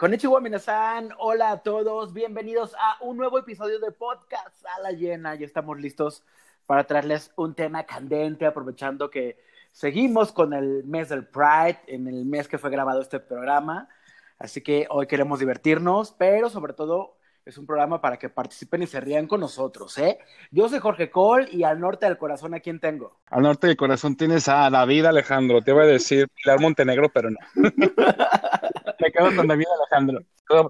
Konnichiwa minasan, hola a todos, bienvenidos a un nuevo episodio de podcast a la llena. Ya estamos listos para traerles un tema candente, aprovechando que seguimos con el mes del Pride, en el mes que fue grabado este programa. Así que hoy queremos divertirnos, pero sobre todo es un programa para que participen y se rían con nosotros, ¿eh? Yo soy Jorge Cole y al norte del corazón, ¿a quién tengo? Al norte del corazón tienes a David Alejandro, te iba a decir Pilar Montenegro, pero no. Me quedo con David Alejandro.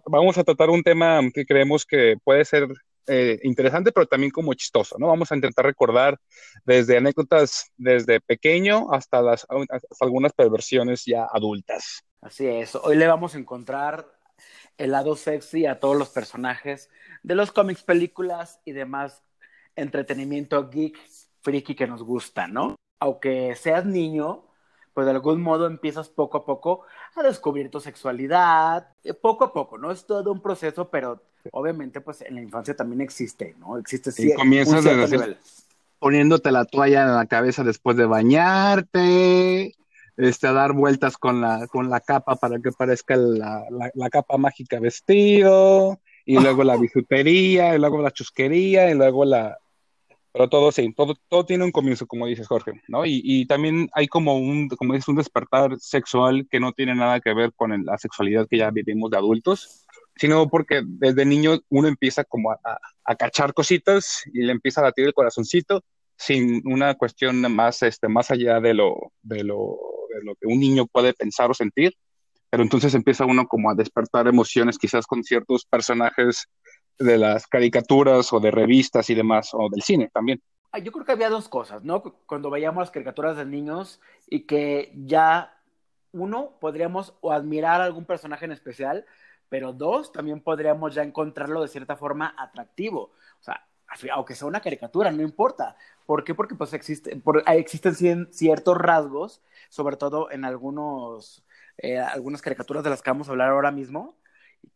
Vamos a tratar un tema que creemos que puede ser eh, interesante, pero también como chistoso, ¿no? Vamos a intentar recordar desde anécdotas desde pequeño hasta, las, hasta algunas perversiones ya adultas. Así es, hoy le vamos a encontrar el lado sexy a todos los personajes de los cómics, películas y demás entretenimiento geek, friki que nos gusta, ¿no? Aunque seas niño, pues de algún modo empiezas poco a poco a descubrir tu sexualidad, eh, poco a poco, ¿no? Es todo un proceso, pero obviamente pues en la infancia también existe, ¿no? Existe y comienzas desde poniéndote la toalla en la cabeza después de bañarte, este, a dar vueltas con la, con la capa para que parezca la, la, capa mágica vestido, y luego la bisutería, y luego la chusquería, y luego la, pero todo sí, todo, todo tiene un comienzo, como dices Jorge, ¿no? Y, y también hay como un, como dices, un despertar sexual que no tiene nada que ver con la sexualidad que ya vivimos de adultos, sino porque desde niño uno empieza como a, a, cachar cositas y le empieza a latir el corazoncito sin una cuestión más, este, más allá de lo, de lo, de lo que un niño puede pensar o sentir, pero entonces empieza uno como a despertar emociones quizás con ciertos personajes de las caricaturas o de revistas y demás, o del cine también. Yo creo que había dos cosas, ¿no? Cuando veíamos las caricaturas de niños y que ya, uno, podríamos o admirar a algún personaje en especial, pero dos, también podríamos ya encontrarlo de cierta forma atractivo. O sea, aunque sea una caricatura, no importa. ¿Por qué? Porque pues existe, existen ciertos rasgos, sobre todo en algunos, eh, algunas caricaturas de las que vamos a hablar ahora mismo,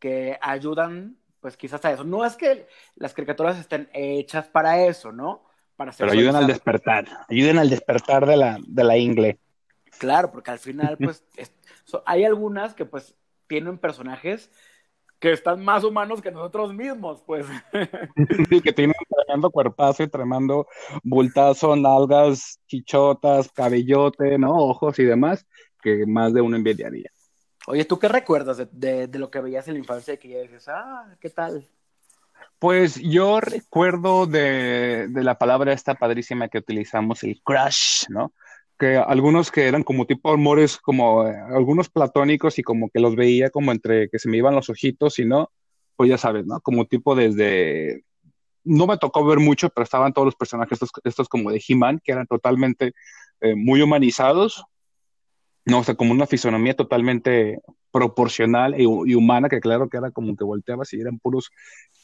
que ayudan pues quizás a eso. No es que las caricaturas estén hechas para eso, ¿no? Para Pero ayuden al despertar, ayuden al despertar de la, de la ingle. Claro, porque al final, pues, hay algunas que pues tienen personajes que están más humanos que nosotros mismos, pues. Sí, que tienen tremendo cuerpazo y tremendo bultazo, nalgas, chichotas, cabellote, ¿no? Ojos y demás, que más de uno envidiaría. Oye, ¿tú qué recuerdas de, de, lo que veías en la infancia que ya dices, ah, ¿qué tal? Pues yo recuerdo de, de, la palabra esta padrísima que utilizamos, el crush, ¿no? Que algunos que eran como tipo amores, como eh, algunos platónicos y como que los veía como entre que se me iban los ojitos y no, pues ya sabes, ¿no? Como tipo desde, no me tocó ver mucho, pero estaban todos los personajes estos, estos como de He-Man, que eran totalmente eh, muy humanizados, no, o sea, como una fisonomía totalmente proporcional y, humana, que claro que era como que volteabas y eran puros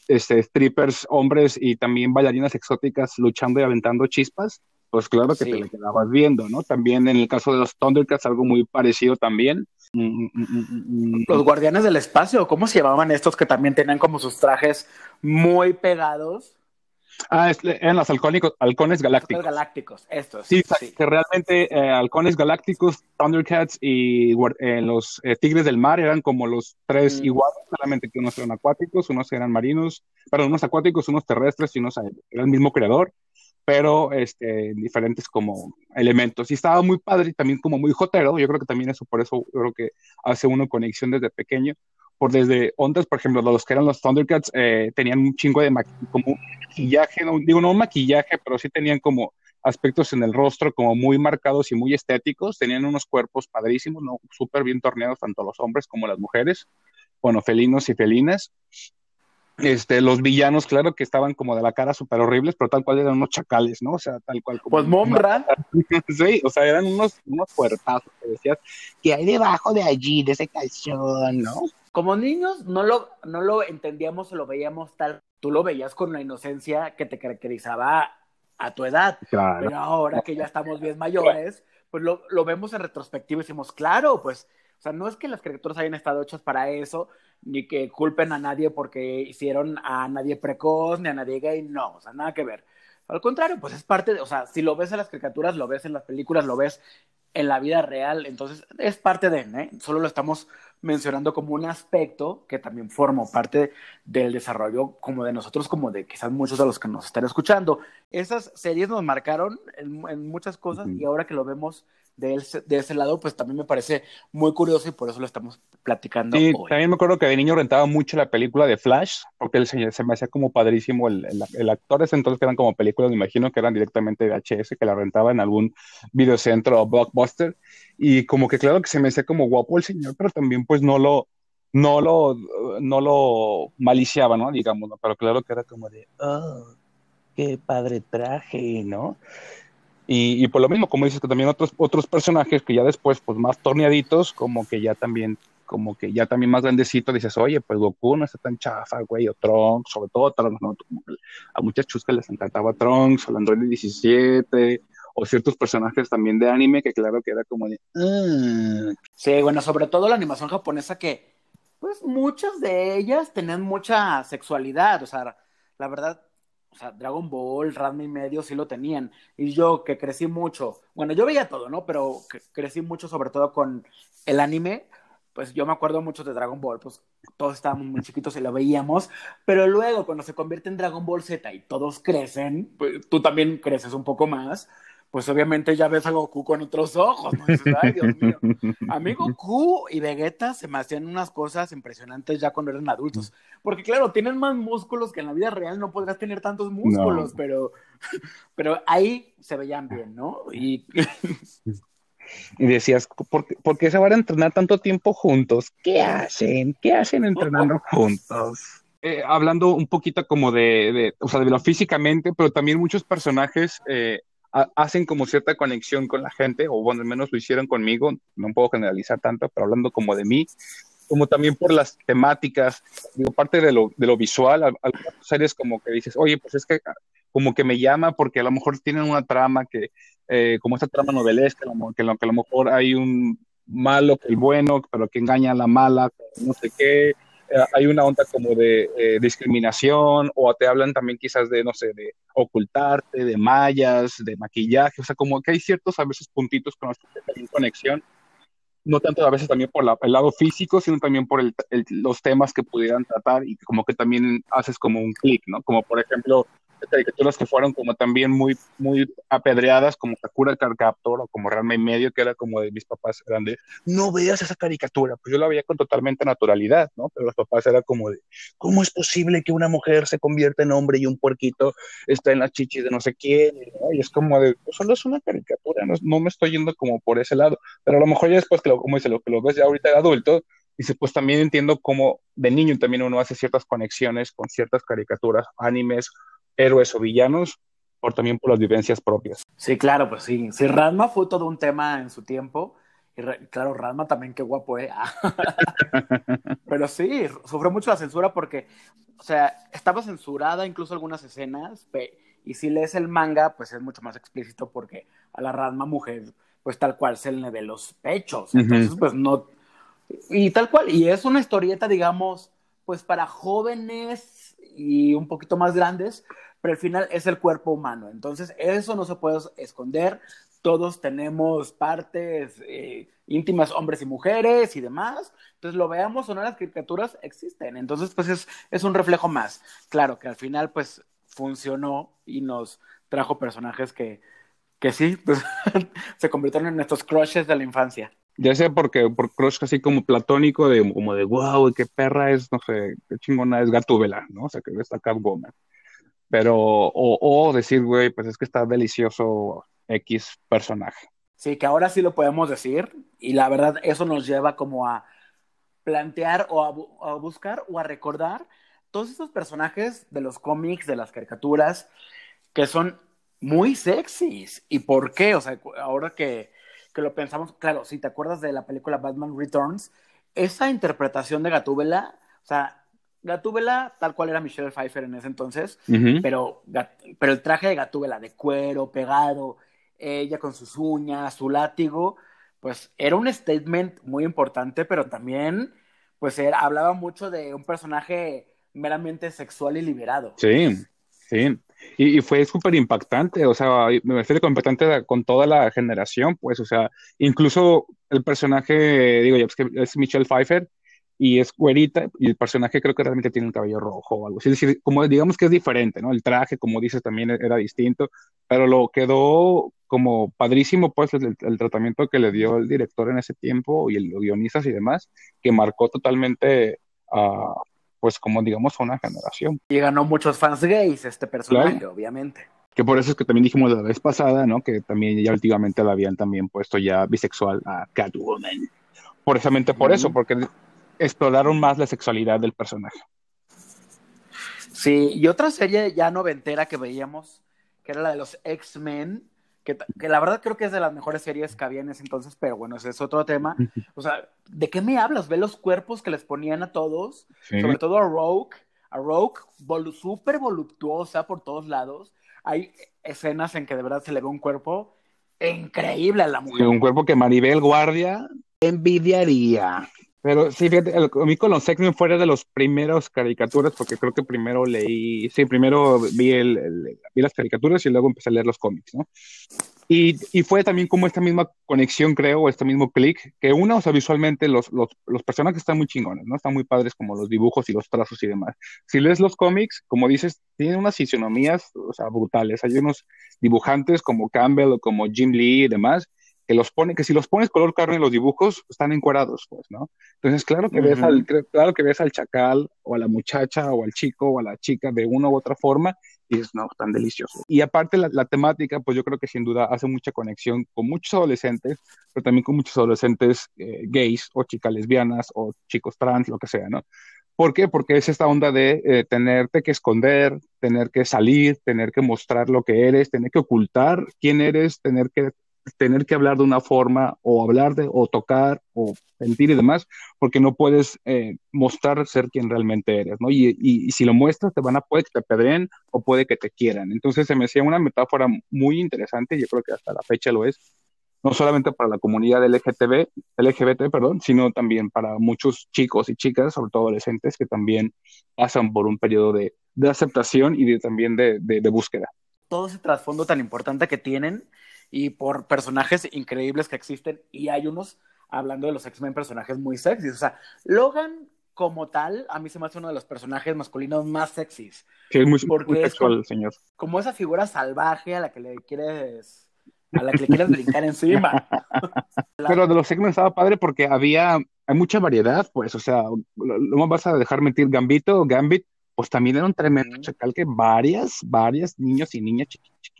este, strippers, hombres y también bailarinas exóticas luchando y aventando chispas, pues claro que te le quedabas viendo, ¿no? También en el caso de los Thundercats, algo muy parecido también. Mm, mm, mm, los guardianes del espacio, ¿cómo se llamaban estos que también tenían como sus trajes muy pegados? Ah, eran los halcónicos, halcones galácticos. galácticos, estos. Sí, que realmente eh, halcones galácticos, Thundercats y eh, los eh, tigres del mar eran como los tres mm. iguales, solamente que unos eran acuáticos, unos eran marinos, perdón, unos acuáticos, unos terrestres y unos era el mismo creador, pero este, diferentes como elementos. Y estaba muy padre y también como muy jotero, yo creo que también eso, por eso creo que hace uno conexión desde pequeño por desde ondas, por ejemplo, los que eran los Thundercats eh, tenían un chingo de como maquillaje, no, digo no maquillaje, pero sí tenían como aspectos en el rostro como muy marcados y muy estéticos, tenían unos cuerpos padrísimos, no súper bien torneados tanto los hombres como las mujeres, bueno, felinos y felinas. Este, los villanos, claro que estaban como de la cara súper horribles, pero tal cual eran unos chacales, ¿no? O sea, tal cual. Como pues Momra. sí, o sea, eran unos, unos puertazos que decías, que hay debajo de allí, de ese calzón, ¿no? Como niños no lo, no lo entendíamos o lo veíamos tal, tú lo veías con la inocencia que te caracterizaba a tu edad. Pero ahora que ya estamos bien mayores, pues lo, lo vemos en retrospectiva y decimos, claro, pues, o sea, no es que las caricaturas hayan estado hechas para eso, ni que culpen a nadie porque hicieron a nadie precoz, ni a nadie gay, no, o sea, nada que ver. Al contrario, pues es parte de, o sea, si lo ves en las caricaturas, lo ves en las películas, lo ves en la vida real. Entonces, es parte de, ¿eh? Solo lo estamos mencionando como un aspecto que también forma parte del desarrollo como de nosotros, como de quizás muchos de los que nos están escuchando. Esas series nos marcaron en, muchas cosas y ahora que lo vemos de, de, ese lado, pues también me parece muy curioso y por eso lo estamos platicando. Sí, también me acuerdo que de niño rentaba mucho la película de Flash, porque él se, se me hacía como padrísimo el, el, actor, ese entonces que eran como películas, me imagino que eran directamente de HS, que la rentaba en algún videocentro o blockbuster, y como que claro que se me hacía como guapo el señor, pero también pues no lo, no lo, no lo maliciaba, ¿no? Digamos, ¿no? pero claro que era como de, oh, qué padre traje, ¿no? Y, por lo mismo, como dices, que también otros, otros personajes que ya después, pues más torneaditos, como que ya también, como que ya también más grandecito, dices, oye, pues Goku no está tan chafa, güey, o Trunks, sobre todo Trunks, ¿no? A muchas chuscas les encantaba Trunks, o el Android 17, o ciertos personajes también de anime que claro que era como de... Ah". Sí, bueno, sobre todo la animación japonesa que, pues muchas de ellas tenían mucha sexualidad, o sea, la verdad, o sea, Dragon Ball, Ranma y medio sí lo tenían. Y yo que crecí mucho, bueno, yo veía todo, ¿no? Pero crecí mucho sobre todo con el anime, pues yo me acuerdo mucho de Dragon Ball, pues todos estábamos muy chiquitos y lo veíamos, pero luego cuando se convierte en Dragon Ball Z y todos crecen, pues tú también creces un poco más, pues obviamente ya ves a Goku con otros ojos, ¿no? Dices, ay, Dios mío. A mí Goku y Vegeta se me hacían unas cosas impresionantes ya cuando eran adultos. Porque claro, tienen más músculos que en la vida real no podrás tener tantos músculos, pero, pero ahí se veían bien, ¿no? Y, y decías, ¿por, qué se van a entrenar tanto tiempo juntos? ¿Qué hacen? ¿Qué hacen entrenando juntos? Eh, hablando un poquito como de, de, o sea, de lo físicamente, pero también muchos personajes eh, hacen como cierta conexión con la gente, o bueno, al menos lo hicieron conmigo, no puedo generalizar tanto, pero hablando como de mí, como también por las temáticas, digo, parte de lo, de lo visual, algunas series como que dices, oye, pues es que como que me llama porque a lo mejor tienen una trama que, eh, como esta trama novelesca, que, que a lo mejor hay un malo que el bueno, pero que engaña a la mala, no sé qué, hay una onda como de eh, discriminación o te hablan también quizás de, no sé, de ocultarte, de mallas, de maquillaje, o sea, como que hay ciertos a veces puntitos con los que hay conexión, no tanto a veces también por el lado físico, sino también por los temas que pudieran tratar y como que también haces como un clic, ¿no? Como por ejemplo caricaturas que fueron como también muy, muy apedreadas, como Sakura Carcaptor o como Ranma y Medio, que era como de mis papás, eran de, no veas esa caricatura, pues yo la veía con totalmente naturalidad, ¿no? Pero los papás era como de, ¿cómo es posible que una mujer se convierta en hombre y un puerquito está en la chichis de no sé quién? Y es como de, pues solo es una caricatura, no, no, me estoy yendo como por ese lado, pero a lo mejor ya después que lo, como dice, lo que lo ves ya ahorita de adulto, Dice, pues también entiendo cómo de niño también uno hace ciertas conexiones con ciertas caricaturas, animes héroes o villanos, por también por las vivencias propias. Sí, claro, pues sí. Sí, Radma fue todo un tema en su tiempo. Y claro, Radma también, qué guapo, ¿eh? Pero sí, sufrió mucho la censura porque, o sea, estaba censurada incluso algunas escenas. Y si lees el manga, pues es mucho más explícito porque a la Radma mujer, pues tal cual se le ve los pechos. Entonces, pues no. Y tal cual. Y es una historieta, digamos, pues para jóvenes y un poquito más grandes, pero al final es el cuerpo humano. Entonces, eso no se puede esconder. Todos tenemos partes eh, íntimas, hombres y mujeres y demás. Entonces, lo veamos o no, las caricaturas existen. Entonces, pues es, es un reflejo más. Claro que al final, pues funcionó y nos trajo personajes que, que sí, pues, se convirtieron en nuestros crushes de la infancia. Ya sea porque por crush así como platónico, de como de wow, qué perra es, no sé, qué chingona es Gatúbela, ¿no? O sea, que está Catwoman. Pero, o, decir, güey, pues es que está delicioso X personaje. Sí, que ahora sí lo podemos decir, y la verdad, eso nos lleva como a plantear o a, a buscar o a recordar todos esos personajes de los cómics, de las caricaturas, que son muy sexys. ¿Y por qué? O sea, ahora que que lo pensamos, claro, si te acuerdas de la película Batman Returns, esa interpretación de Gatúbela, o sea, Gatúbela tal cual era Michelle Pfeiffer en ese entonces, pero, pero el traje de Gatúbela de cuero, pegado, ella con sus uñas, su látigo, pues era un statement muy importante, pero también, pues era, hablaba mucho de un personaje meramente sexual y liberado. Sí. Sí, y, fue súper impactante, o sea, me refiero impactante con toda la generación, pues, o sea, incluso el personaje, digo, ya es que es Michelle Pfeiffer y es güerita, y el personaje creo que realmente tiene el cabello rojo o algo así, es decir, como digamos que es diferente, ¿no? El traje, como dices, también era distinto, pero lo quedó como padrísimo, pues, el, tratamiento que le dio el director en ese tiempo y los guionistas y demás, que marcó totalmente a pues como digamos a una generación. Y ganó muchos fans gays este personaje, obviamente. Que por eso es que también dijimos la vez pasada, ¿no? Que también ya últimamente la habían también puesto ya bisexual a Catwoman. Precisamente por eso, porque exploraron más la sexualidad del personaje. Sí, y otra serie ya noventera que veíamos, que era la de los X-Men, que, la verdad creo que es de las mejores series que había en ese entonces, pero bueno, ese es otro tema. O sea, ¿de qué me hablas? Ve los cuerpos que les ponían a todos, sobre todo a Rogue, a Rogue, súper voluptuosa por todos lados. Hay escenas en que de verdad se le ve un cuerpo increíble a la mujer. un cuerpo que Maribel Guardia envidiaría. Pero sí, fíjate, a mí X-Men fuera de los primeros caricaturas, porque creo que primero leí, sí, primero vi, el, vi las caricaturas y luego empecé a leer los cómics, ¿no? Y, y fue también como esta misma conexión, creo, o este mismo clic, que uno, o sea, visualmente los, los, los, personajes están muy chingones, ¿no? Están muy padres como los dibujos y los trazos y demás. Si lees los cómics, como dices, tienen unas fisionomías, o sea, brutales. Hay unos dibujantes como Campbell o como Jim Lee y demás, que los pone, que si los pones color carne en los dibujos, están encuadrados, pues, ¿no? Entonces, claro que ves al, claro que ves al chacal, o a la muchacha, o al chico, o a la chica de una u otra forma, y dices, no, tan delicioso. Y aparte la, la, temática, pues yo creo que sin duda hace mucha conexión con muchos adolescentes, pero también con muchos adolescentes eh, gays, o chicas lesbianas, o chicos trans, lo que sea, ¿no? ¿Por qué? Porque es esta onda de eh, tenerte que esconder, tener que salir, tener que mostrar lo que eres, tener que ocultar quién eres, tener que tener que hablar de una forma o hablar de o tocar o sentir y demás, porque no puedes eh, mostrar ser quien realmente eres, ¿no? Y, y, si lo muestras, te van a, puede que te pedren o puede que te quieran. Entonces se me hacía una metáfora muy interesante, y yo creo que hasta la fecha lo es, no solamente para la comunidad LGTB, LGBT, perdón, sino también para muchos chicos y chicas, sobre todo adolescentes, que también pasan por un periodo de, de aceptación y de, también de, de, de búsqueda. Todo ese trasfondo tan importante que tienen y por personajes increíbles que existen. Y hay unos, hablando de los X-Men, personajes muy sexys. O sea, Logan como tal, a mí se me hace uno de los personajes masculinos más sexys. Sí, es muy, porque sexual, señor. Como esa figura salvaje a la que le quieres a la que le quieres brincar encima. Pero de los X-Men estaba padre porque había hay mucha variedad, pues, o sea, no me vas a dejar mentir, Gambito, Gambit, pues también era un tremendo chacal que varias, varias niños y niñas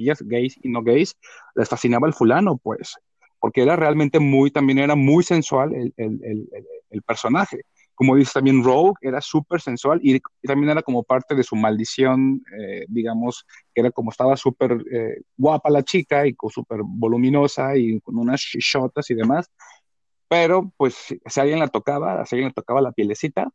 chiquillas, gays y no gays, les fascinaba el fulano, pues, porque era realmente muy, también era muy sensual el, el, el, el personaje. Como dice también Rogue, era súper sensual y, también era como parte de su maldición, eh, digamos, que era como estaba súper eh, guapa la chica y súper voluminosa y con unas chichotas y demás, pero pues si alguien la tocaba, si alguien le tocaba la pielecita,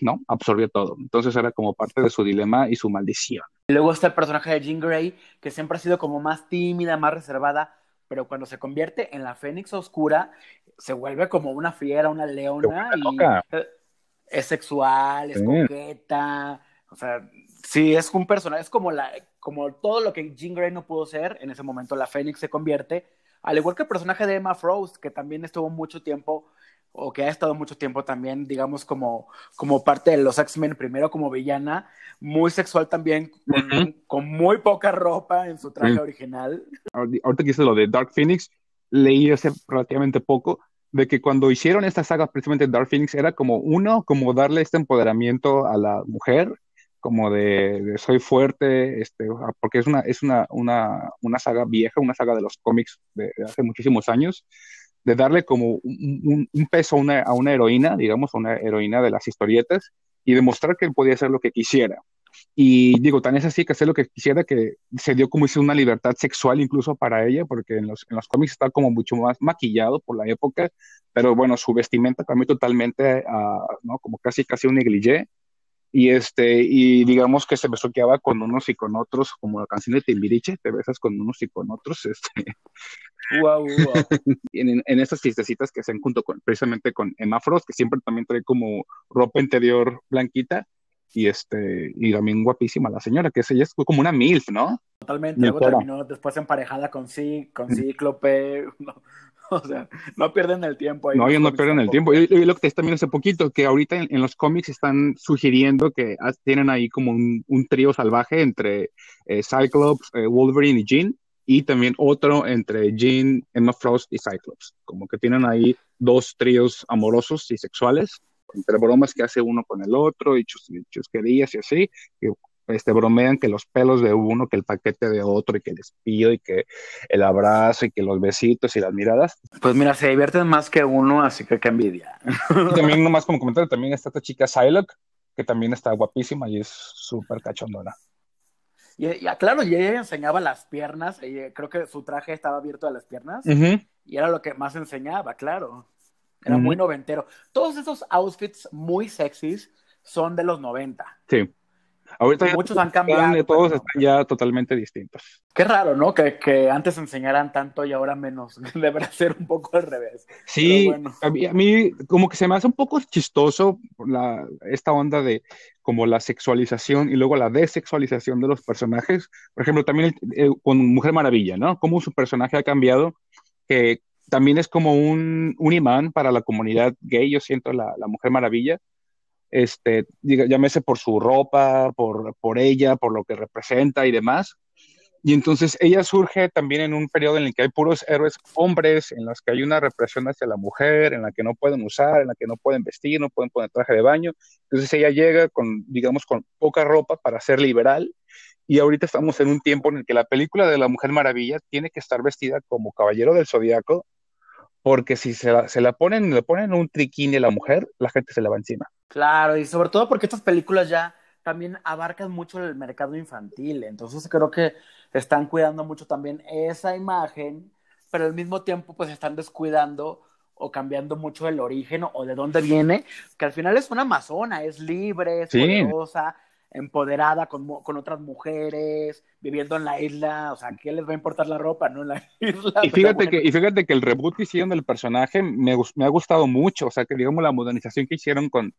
¿no? Absorbió todo. Entonces era como parte de su dilema y su maldición. Luego está el personaje de Jean Grey, que siempre ha sido como más tímida, más reservada, pero cuando se convierte en la Fénix Oscura, se vuelve como una fiera, una leona, y es sexual, es coqueta, o sea, sí, es un personaje, es como, la, como todo lo que Jean Grey no pudo ser, en ese momento la Fénix se convierte, al igual que el personaje de Emma Frost, que también estuvo mucho tiempo o que ha estado mucho tiempo también, digamos, como, como parte de los X-Men, primero como villana, muy sexual también, con, muy poca ropa en su traje original. Ahorita que hice lo de Dark Phoenix, leí hace relativamente poco de que cuando hicieron esta saga, precisamente Dark Phoenix, era como uno, como darle este empoderamiento a la mujer, como de, soy fuerte, este, porque es una, es una, una, una saga vieja, una saga de los cómics de hace muchísimos años, de darle como un, peso a una, a una, heroína, digamos, a una heroína de las historietas, y demostrar que él podía hacer lo que quisiera. Y digo, tan es así que hacer lo que quisiera que se dio como una libertad sexual incluso para ella, porque en los, en los cómics está como mucho más maquillado por la época, pero bueno, su vestimenta cambió totalmente ¿no? Como casi, casi un negligé, y este, y digamos que se besoqueaba con unos y con otros, como la canción de Timbiriche, te besas con unos y con otros, este. Wow, wow. en, en estas fiestecitas que hacen junto con, precisamente con Emma Frost, que siempre también trae como ropa interior blanquita, y este, y también guapísima la señora, que es ella es como una MILF, ¿no? Totalmente, luego terminó después emparejada con sí, con Cíclope, o sea, no pierden el tiempo ahí. No, ellos no pierden el tiempo. Y, lo que también hace poquito, que ahorita en, los cómics están sugiriendo que tienen ahí como un, trío salvaje entre eh, Cyclops, eh, Wolverine y Jean, y también otro entre Jean, Emma Frost y Cyclops. Como que tienen ahí dos tríos amorosos y sexuales entre bromas que hace uno con el otro y chus, chusquerías y así, que este, bromean que los pelos de uno, que el paquete de otro, y que el espío, y que el abrazo, y que los besitos y las miradas. Pues mira, se divierten más que uno, así que qué envidia. Y también, nomás como comentario, también está esta chica Psylocke, que también está guapísima y es súper cachondona. Y, ah, claro, y ella enseñaba las piernas, creo que su traje estaba abierto a las piernas, y era lo que más enseñaba, claro. Era muy noventero. Todos esos outfits muy sexys son de los 90. Sí. Ahorita muchos han cambiado. Todos están ya totalmente distintos. Qué raro, ¿no? Que, que, antes enseñaran tanto y ahora menos. Debería ser un poco al revés. Sí, a, mí, como que se me hace un poco chistoso la, esta onda de como la sexualización y luego la desexualización de los personajes. Por ejemplo, también eh, con Mujer Maravilla, ¿no? Cómo su personaje ha cambiado, que también es como un, un imán para la comunidad gay, yo siento la, la Mujer Maravilla, este, llámese por su ropa, por, por ella, por lo que representa y demás. Y entonces ella surge también en un periodo en el que hay puros héroes hombres, en los que hay una represión hacia la mujer, en la que no pueden usar, en la que no pueden vestir, no pueden poner traje de baño. Entonces ella llega con, digamos, con poca ropa para ser liberal. Y ahorita estamos en un tiempo en el que la película de la Mujer Maravilla tiene que estar vestida como caballero del zodiaco porque si se la, se la ponen, le ponen un triquini a la mujer, la gente se la va encima. Claro, y sobre todo porque estas películas ya también abarcan mucho el mercado infantil, entonces creo que están cuidando mucho también esa imagen, pero al mismo tiempo pues están descuidando o cambiando mucho el origen o de dónde viene, que al final es una amazona, es libre, es poderosa, empoderada con, con, otras mujeres, viviendo en la isla, o sea, ¿qué les va a importar la ropa, no? En la isla. Y fíjate, que, y fíjate que el reboot que hicieron del personaje me, me, ha gustado mucho, o sea, que digamos la modernización que hicieron con,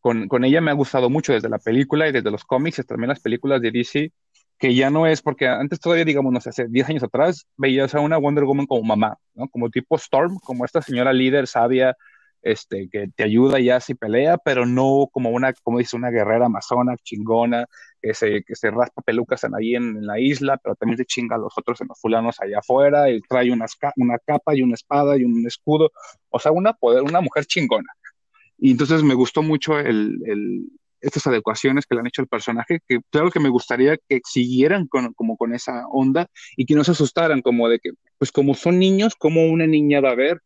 con, con, ella me ha gustado mucho desde la película y desde los cómics, también las películas de DC, que ya no es, porque antes todavía, digamos, no sé, hace 10 años atrás, veías a una Wonder Woman como mamá, ¿no? Como tipo Storm, como esta señora líder sabia, este, que te ayuda ya si pelea, pero no como una, como dice, una guerrera amazona, chingona, que se, que se raspa pelucas en, ahí en, la isla, pero también se chinga a los otros en los fulanos allá afuera, y trae una, una capa y una espada y un escudo, o sea, una, poder, una mujer chingona. Y entonces me gustó mucho el, el, estas adecuaciones que le han hecho al personaje, que claro que me gustaría que siguieran con, como con esa onda y que no se asustaran como de que, pues como son niños, como una niña va a ver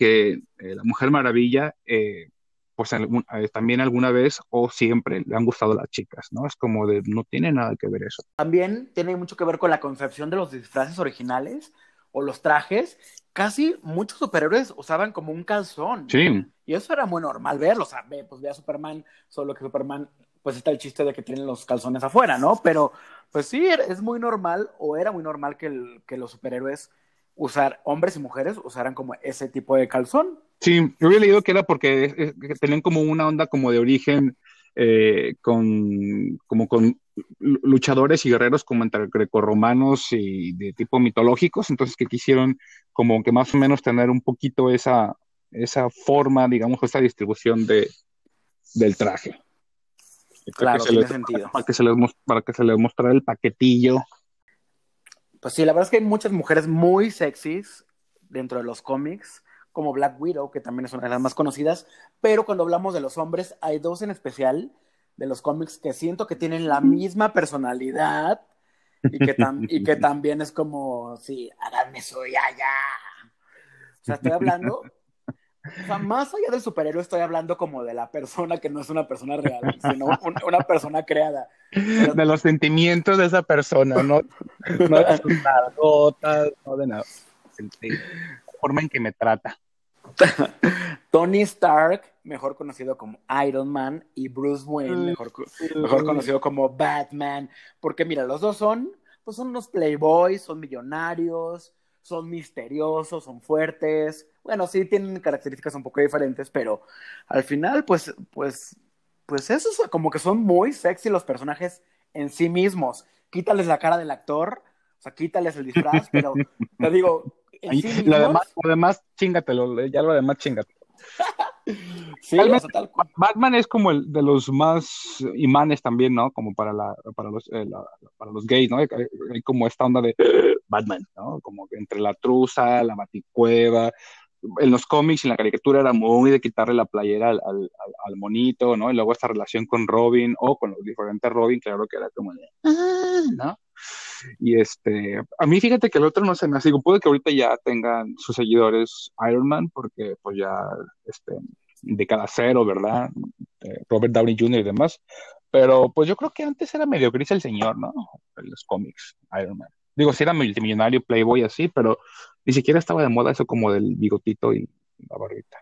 que eh, la Mujer Maravilla, eh, pues eh, también alguna vez o siempre le han gustado las chicas, ¿no? Es como de, no tiene nada que ver eso. También tiene mucho que ver con la concepción de los disfraces originales o los trajes. Casi muchos superhéroes usaban como un calzón. Sí. Y eso era muy normal verlo, o sea, pues ve a Superman, solo que Superman, pues está el chiste de que tienen los calzones afuera, ¿no? Pero, pues sí, es muy normal, o era muy normal que, que los superhéroes usar, hombres y mujeres usaran como ese tipo de calzón. Sí, yo había leído que era porque tenían como una onda como de origen eh, con, como con luchadores y guerreros como entre grecorromanos y de tipo mitológicos, entonces que quisieron como que más o menos tener un poquito esa, esa forma, digamos, esa distribución de, del traje. Claro, tiene sentido. Para que, se les, para que se les mostrara el paquetillo pues sí, la verdad es que hay muchas mujeres muy sexys dentro de los cómics, como Black Widow, que también es una de las más conocidas, pero cuando hablamos de los hombres, hay dos en especial de los cómics que siento que tienen la misma personalidad y que, y que también es como, sí, háganme soy allá. O sea, estoy hablando o sea, más allá del superhéroe, estoy hablando como de la persona que no es una persona real, sino una persona creada. De los sentimientos de esa persona, no, no de sus gotas, no de nada. La forma en que me trata. Tony Stark, mejor conocido como Iron Man, y Bruce Wayne, mejor, mejor conocido como Batman. Porque mira, los dos son, pues son unos playboys, son millonarios, son misteriosos, son fuertes. Bueno, sí tienen características un poco diferentes, pero al final, pues, pues, pues eso, como que son muy sexy los personajes en sí mismos. Quítales la cara del actor, o sea, quítales el disfraz, pero te digo, en sí mismos, lo, demás, lo demás, chingatelo, ya lo demás, chingatelo. sí, o sea, tal cual. Batman es como el de los más imanes también, ¿no? Como para la, para los, eh, la, para los gays, ¿no? Hay, hay como esta onda de Batman, ¿no? Como entre la truza, la baticueva, en los cómics y en la caricatura era muy de quitarle la playera al, al, al, monito, ¿no? Y luego esta relación con Robin o con los diferentes Robin, claro que era como de, ah", ¿no? Y este, a mí fíjate que el otro no se me hace, puede que ahorita ya tengan sus seguidores Iron Man, porque pues ya, este, de cada cero, ¿verdad? Robert Downey Jr. y demás, pero pues yo creo que antes era medio gris el señor, ¿no? En los cómics, Iron Man. Digo, si era multimillonario, playboy así, pero ni siquiera estaba de moda eso como del bigotito y la barbita.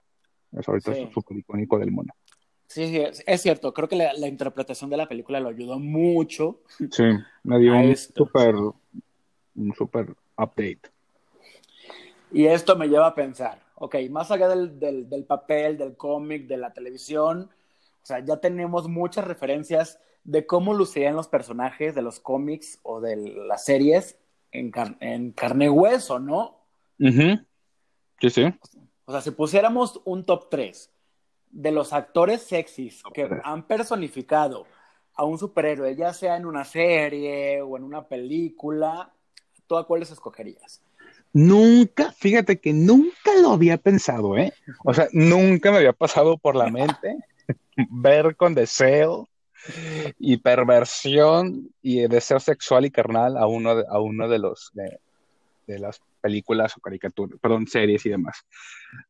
Eso ahorita sí. es súper icónico del mono. Sí, sí, es cierto. Creo que la, la, interpretación de la película lo ayudó mucho. Sí, me dio un súper un super update. Y esto me lleva a pensar, ok, más allá del, del, del papel, del cómic, de la televisión, o sea, ya tenemos muchas referencias de cómo lucirían los personajes de los cómics o de las series en, car en carne y hueso, ¿no? Uh -huh. Sí, sí. O sea, si pusiéramos un top 3 de los actores sexys que han personificado a un superhéroe, ya sea en una serie o en una película, ¿tú a cuáles escogerías? Nunca, fíjate que nunca lo había pensado, ¿eh? O sea, nunca me había pasado por la mente ver con deseo y perversión y deseo sexual y carnal a uno de, a uno de los de, de las películas o caricaturas, perdón, series y demás.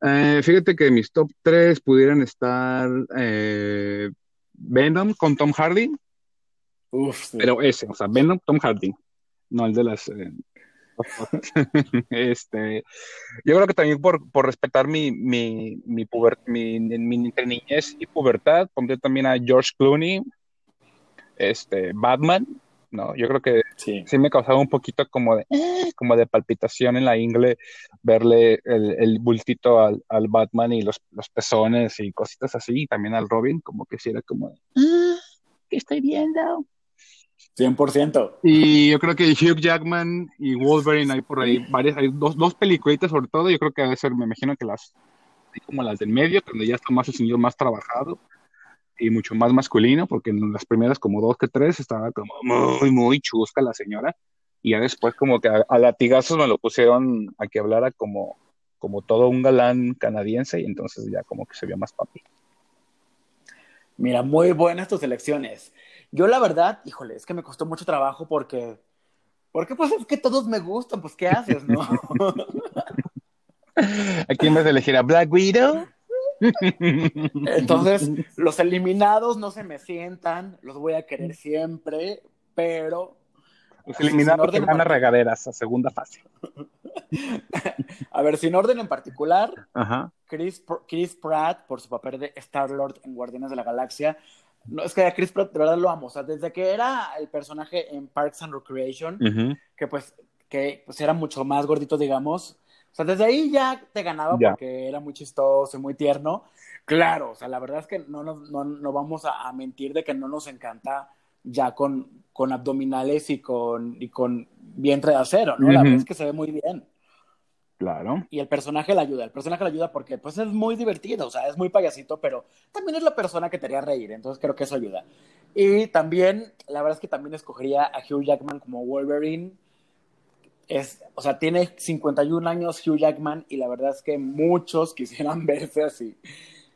Eh, fíjate que mis top 3 pudieran estar eh, Venom con Tom Hardy. Uf, sí. Pero ese, o sea, Venom, Tom Hardy, no el de las... Eh, este, yo creo que también por, por respetar mi, mi, mi, puber, mi, mi entre niñez y pubertad, pondré también a George Clooney, este, Batman, ¿no? Yo creo que sí, sí me causaba un poquito como de, eh, como de palpitación en la ingle verle el, el bultito al, al, Batman y los, los pezones y cositas así, y también al Robin, como que si era como de, ah, ¿qué estoy viendo? 100%. Y yo creo que Hugh Jackman y Wolverine hay por ahí varias, hay dos, dos peliculitas sobre todo, yo creo que debe ser, me imagino que las, como las del medio, donde ya está más el señor más trabajado y mucho más masculino, porque en las primeras como dos que tres estaba como muy, muy chusca la señora, y ya después como que a, a latigazos me lo pusieron a que hablara como, como todo un galán canadiense, y entonces ya como que se vio más papi. Mira, muy buenas tus elecciones. Yo la verdad, híjole, es que me costó mucho trabajo porque, porque pues es que todos me gustan, pues ¿qué haces, no? Aquí en vez de elegir a Black Widow. Entonces, los eliminados no se me sientan, los voy a querer siempre, pero... Los eliminados que van a regaderas a segunda fase. a ver, sin orden en particular, Ajá. Chris, Chris Pratt, por su papel de Star-Lord en Guardianes de la Galaxia, no, es que a Chris Pratt de verdad lo amo, o sea, desde que era el personaje en Parks and Recreation, uh -huh. que pues, que pues era mucho más gordito, digamos, o sea, desde ahí ya te ganaba yeah. porque era muy chistoso y muy tierno. Claro, o sea, la verdad es que no, no, no, no vamos a, a, mentir de que no nos encanta ya con, con abdominales y con, y con vientre de acero, ¿no? Uh -huh. La verdad es que se ve muy bien. Claro. Y el personaje le ayuda, el personaje le ayuda porque pues es muy divertido, o sea, es muy payasito, pero también es la persona que te haría reír, entonces creo que eso ayuda. Y también, la verdad es que también escogería a Hugh Jackman como Wolverine. Es, o sea, tiene 51 años Hugh Jackman y la verdad es que muchos quisieran verse así.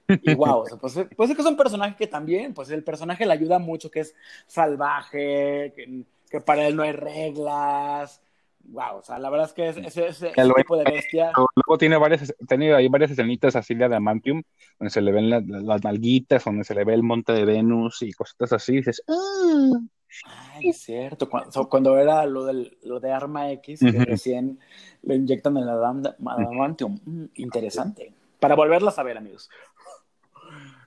Y wow, o sea, pues, pues es que es un personaje que también, pues el personaje le ayuda mucho, que es salvaje, que, que para él no hay reglas, wow, o sea, la verdad es que ese, ese tipo de bestia. Luego tiene varias, tenido ahí varias escenitas así de Adamantium, donde se le ven la, las nalguitas, donde se le ve el monte de Venus y cositas así, y dices, ¡ah! Ay, es cierto, cuando, cuando era lo, del, lo de Arma X, que uh -huh. recién le inyectan el Adamantium, mm, interesante. Para volverlas a ver, amigos.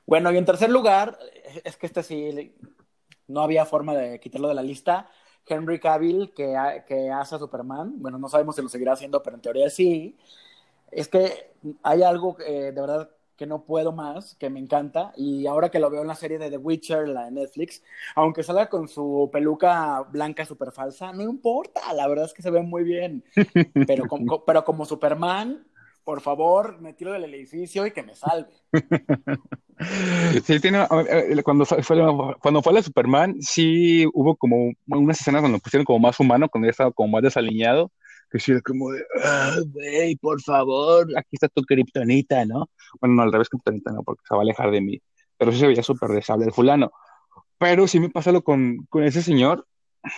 Bueno, y en tercer lugar, es que este sí, no había forma de quitarlo de la lista, Henry Cavill, que, que hace a Superman, bueno, no sabemos si lo seguirá haciendo, pero en teoría sí, es que hay algo eh, de verdad que no puedo más, que me encanta, y ahora que lo veo en la serie de The Witcher, la de Netflix, aunque salga con su peluca blanca súper falsa, no importa, la verdad es que se ve muy bien, pero, como, pero como Superman, por favor, me tiro del edificio y que me salve. Sí, tiene, cuando fue, cuando fue la Superman, sí hubo como unas escenas donde lo pusieron como más humano, cuando ya estaba como más desaliñado, que sí, como de, ah, güey, por favor, aquí está tu kriptonita, ¿no? Bueno, no, al revés kriptonita, no, porque se va a alejar de mí, pero sí se veía súper desable el fulano. Pero sí me pasa lo con, con ese señor,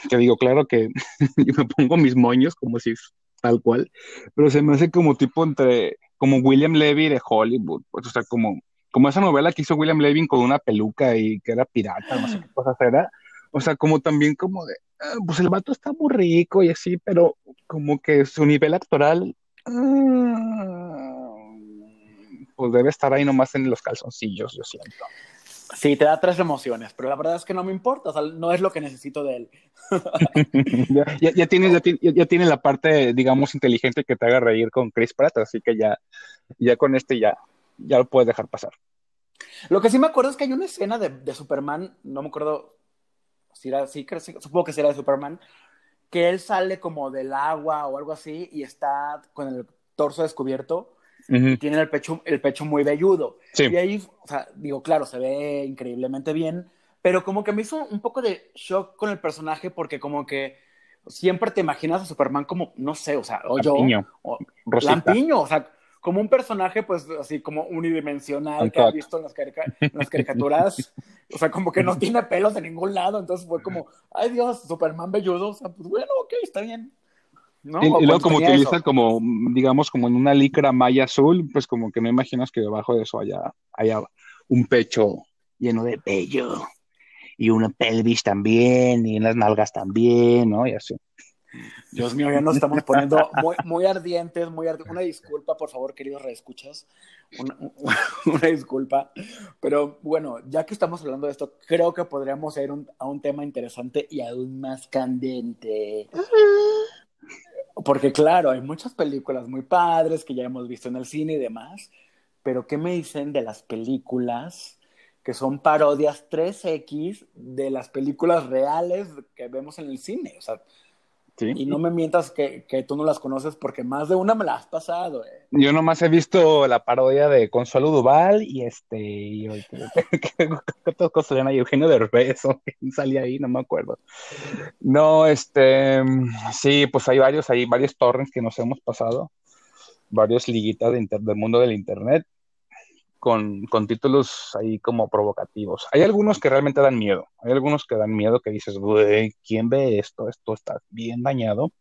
que digo, claro que yo me pongo mis moños como si tal cual, pero se me hace como tipo entre, como William Levy de Hollywood, pues, o sea, como, como esa novela que hizo William Levy con una peluca y que era pirata, no sé qué cosas era, o sea, como también como de, ah, pues el vato está muy rico y así, pero como que su nivel actoral, ah, pues debe estar ahí nomás en los calzoncillos, yo siento. Sí, te da tres emociones, pero la verdad es que no me importa, o sea, no es lo que necesito de él. ya, ya, tiene, ya, tiene la parte, digamos, inteligente que te haga reír con Chris Pratt, así que ya, ya con este ya, ya lo puedes dejar pasar. Lo que sí me acuerdo es que hay una escena de, de Superman, no me acuerdo si era, sí, supongo que será de Superman, que él sale como del agua o algo así y está con el torso descubierto tiene el pecho, el pecho muy velludo. Y ahí, o sea, digo, claro, se ve increíblemente bien, pero como que me hizo un poco de shock con el personaje porque como que siempre te imaginas a Superman como, no sé, o sea, o yo, o Lampiño, o sea, como un personaje, pues, así como unidimensional que has visto en las, caricaturas. o sea, como que no tiene pelos de ningún lado. Entonces fue como, ay Dios, Superman velludo. O sea, pues bueno, ok, está bien. Y, luego como utiliza como, digamos, como en una licra malla azul, pues como que no imaginas que debajo de eso haya, haya un pecho lleno de vello y una pelvis también y unas nalgas también, ¿no? Y así. Dios mío, ya nos estamos poniendo muy, muy ardientes, muy ardientes. Una disculpa, por favor, queridos reescuchas. Una, una, disculpa. Pero bueno, ya que estamos hablando de esto, creo que podríamos ir a un tema interesante y aún más candente. Porque claro, hay muchas películas muy padres que ya hemos visto en el cine y demás, pero ¿qué me dicen de las películas que son parodias 3X de las películas reales que vemos en el cine? O sea, y no me mientas que, que, tú no las conoces porque más de una me la has pasado. Eh. Yo nomás he visto la parodia de Consuelo Duval y este. Y, ¿Qué cosas eran ahí? Eugenio Derbez o quién salía ahí, no me acuerdo. No, este. Sí, pues hay varios, hay varios torrents que nos hemos pasado. Varios liguitas de del mundo del internet con, con, títulos ahí como provocativos. Hay algunos que realmente dan miedo, hay algunos que dan miedo que dices, güey, ¿quién ve esto? Esto está bien dañado.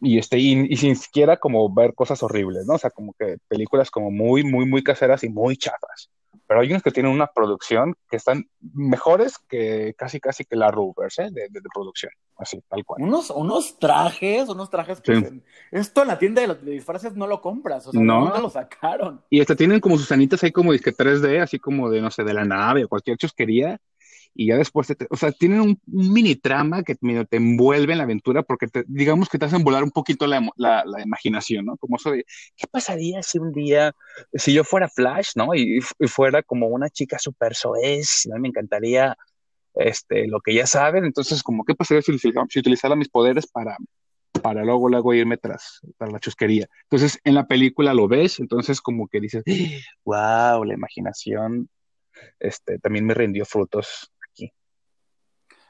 Y, este, y, sin siquiera como ver cosas horribles, ¿no? O sea, como que películas como muy, muy, muy caseras y muy chafas pero hay unos que tienen una producción que están mejores que casi casi que la Rovers ¿eh? de, de, producción, así, tal cual. Unos, unos trajes, unos trajes que esto en la tienda de, los, disfraces no lo compras, o sea, no, lo sacaron. Y hasta tienen como sus anitas ahí como disque 3D, así como de, no sé, de la nave o cualquier chusquería, y ya después, te, o sea, tienen un, mini trama que te envuelve en la aventura porque te, digamos que te hacen volar un poquito la, la, la, imaginación, ¿no? Como eso de, ¿qué pasaría si un día, si yo fuera Flash, ¿no? Y, fuera como una chica súper soez, ¿no? Me encantaría este, lo que ya sabes, entonces como, ¿qué pasaría si, si utilizara mis poderes para, para luego, luego irme tras, tras la chusquería? Entonces, en la película lo ves, entonces como que dices, wow, la imaginación este, también me rindió frutos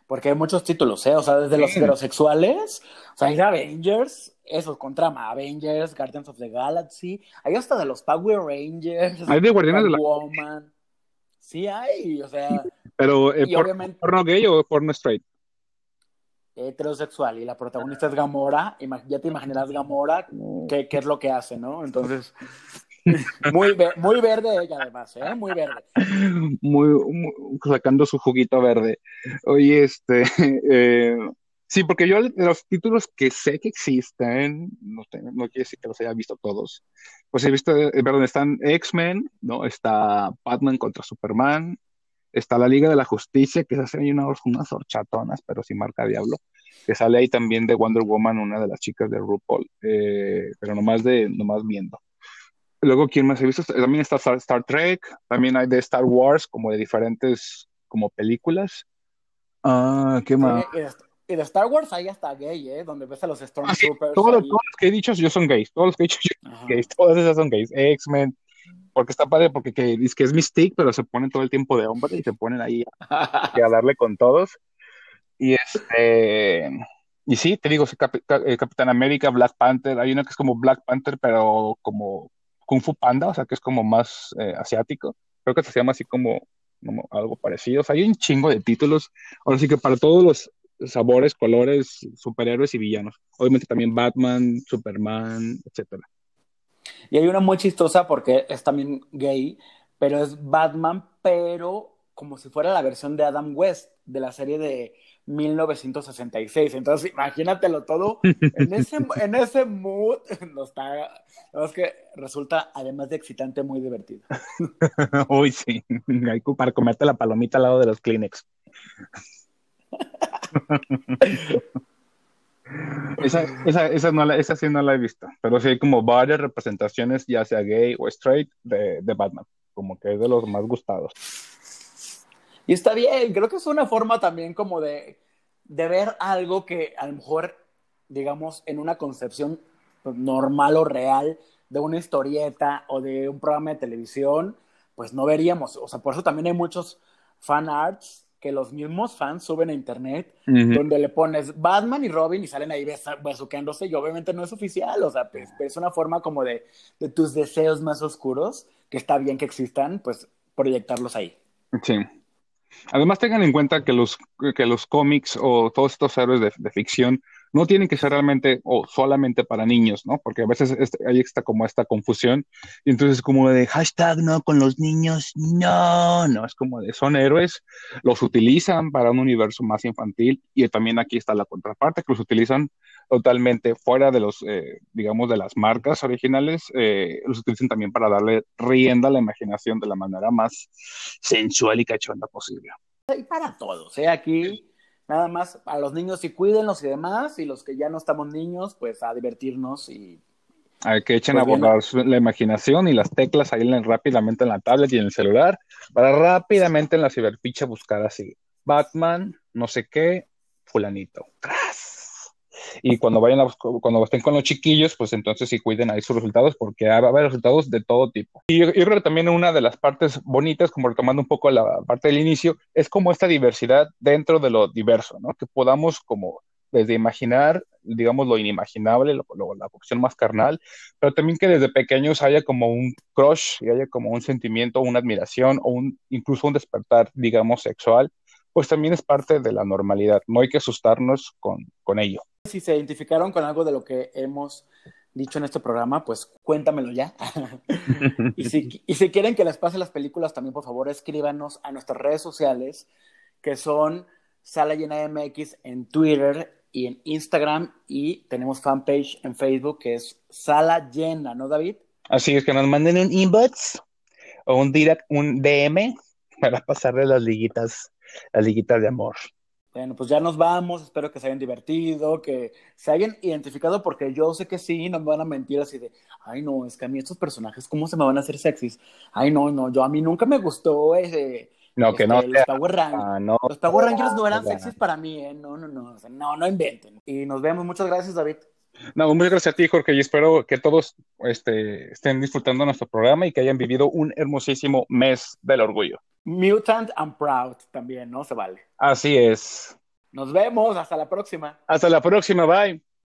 porque hay muchos títulos, ¿eh? O sea, desde los heterosexuales, o sea, hay Avengers, esos con trama, Avengers, Guardians of the Galaxy, hay hasta de los Power Rangers. Hay de Guardianes de la Woman. Sí hay, o sea. Pero, ¿es por, obviamente, ¿porno gay o porno straight? Heterosexual, y la protagonista es Gamora, ya te imaginarás Gamora, qué, qué es lo que hace, ¿no? Entonces, muy, muy verde ella además, ¿eh? Muy verde. Muy, sacando su juguito verde. Oye, este, eh, sí, porque yo de los títulos que sé que existen, no, no quiere decir que los haya visto todos, pues he visto, eh, perdón, están X-Men, ¿no? Está Batman contra Superman, está la Liga de la Justicia, que se hacen ahí unas, unas horchatonas, pero sin marca diablo, que sale ahí también de Wonder Woman, una de las chicas de RuPaul, eh, pero nomás de, nomás viendo. Luego, ¿quién más he visto? También está Star, Trek, también hay de Star Wars, como de diferentes como películas. Ah, ¿qué más? y, de, Star Wars hay hasta gay, ¿eh? Donde ves a los Stormtroopers. Ah, todos, los que he dicho yo son gays, todos los que he dicho yo son gays, todas esas son gays. X-Men, porque está padre, porque que, es que es Mystique, pero se ponen todo el tiempo de hombre y se ponen ahí a, darle con todos. Y este... Y sí, te digo, eh, Capitán América, Black Panther, hay uno que es como Black Panther, pero como Kung Fu Panda, o sea, que es como más eh, asiático. Creo que se llama así como, algo parecido. O sea, hay un chingo de títulos. Ahora sí que para todos los sabores, colores, superhéroes y villanos. Obviamente también Batman, Superman, etcétera. Y hay una muy chistosa porque es también gay, pero es Batman, pero como si fuera la versión de Adam West de la serie de 1966. Entonces, imagínatelo todo en ese, en ese mood. No está, es que resulta, además de excitante, muy divertido. Uy, sí. Hay para comerte la palomita al lado de los Kleenex. esa, esa, esa, sí no la he visto, pero sí hay como varias representaciones, ya sea gay o straight, de, de Batman, como que es de los más gustados. Y está bien, creo que es una forma también como de, de ver algo que a lo mejor, digamos, en una concepción normal o real de una historieta o de un programa de televisión, pues no veríamos. O sea, por eso también hay muchos fan arts que los mismos fans suben a internet, donde le pones Batman y Robin y salen ahí besuqueándose y obviamente no es oficial, o sea, pues, es una forma como de, de tus deseos más oscuros, que está bien que existan, pues proyectarlos ahí. Sí. Además, tengan en cuenta que los, que los cómics o todos estos héroes de, ficción no tienen que ser realmente o solamente para niños, ¿no? Porque a veces hay está como esta confusión y entonces como de hashtag no con los niños, no, no, es como de son héroes, los utilizan para un universo más infantil y también aquí está la contraparte que los utilizan totalmente fuera de los, eh, digamos, de las marcas originales, eh, los utilizan también para darle rienda a la imaginación de la manera más sensual y cachonda posible. Y para todos, ¿eh? Aquí nada más a los niños y cuídenlos y demás, y los que ya no estamos niños, pues a divertirnos y... Hay que echen pues a volar la imaginación y las teclas ahí rápidamente en la tablet y en el celular, para rápidamente en la ciberpicha buscar así, Batman, no sé qué, fulanito. Y cuando vayan a, cuando estén con los chiquillos, pues entonces sí cuiden ahí sus resultados porque va a haber resultados de todo tipo. Y yo, creo que también una de las partes bonitas, como retomando un poco la parte del inicio, es como esta diversidad dentro de lo diverso, ¿no? Que podamos como desde imaginar, digamos, lo inimaginable, la opción más carnal, pero también que desde pequeños haya como un crush y haya como un sentimiento, una admiración o un, incluso un despertar, digamos, sexual, pues también es parte de la normalidad. No hay que asustarnos con, con ello. Si se identificaron con algo de lo que hemos dicho en este programa, pues cuéntamelo ya. y, si, y si quieren que les pase las películas, también por favor escríbanos a nuestras redes sociales, que son Sala Llena MX en Twitter y en Instagram, y tenemos fanpage en Facebook que es Sala Llena, ¿no, David? Así es, que nos manden un inbox o un direct, un DM para pasarle las liguitas, las liguitas de amor. Bueno, pues ya nos vamos, espero que se hayan divertido, que se hayan identificado, porque yo sé que sí, no me van a mentir así de, ay no, es que a mí estos personajes, ¿cómo se me van a hacer sexys? Ay no, no, yo a mí nunca me gustó ese... No, que no. Este, los Power Rangers, ah, no, los Power Rangers no eran sexys para mí, ¿eh? No, no, no, no, no inventen. Y nos vemos, muchas gracias, David. No, muchas gracias a ti, Jorge, y espero que todos este, estén disfrutando nuestro programa y que hayan vivido un hermosísimo mes del orgullo. Mutant and Proud también, ¿no? Se vale. Así es. Nos vemos, hasta la próxima. Hasta la próxima, bye.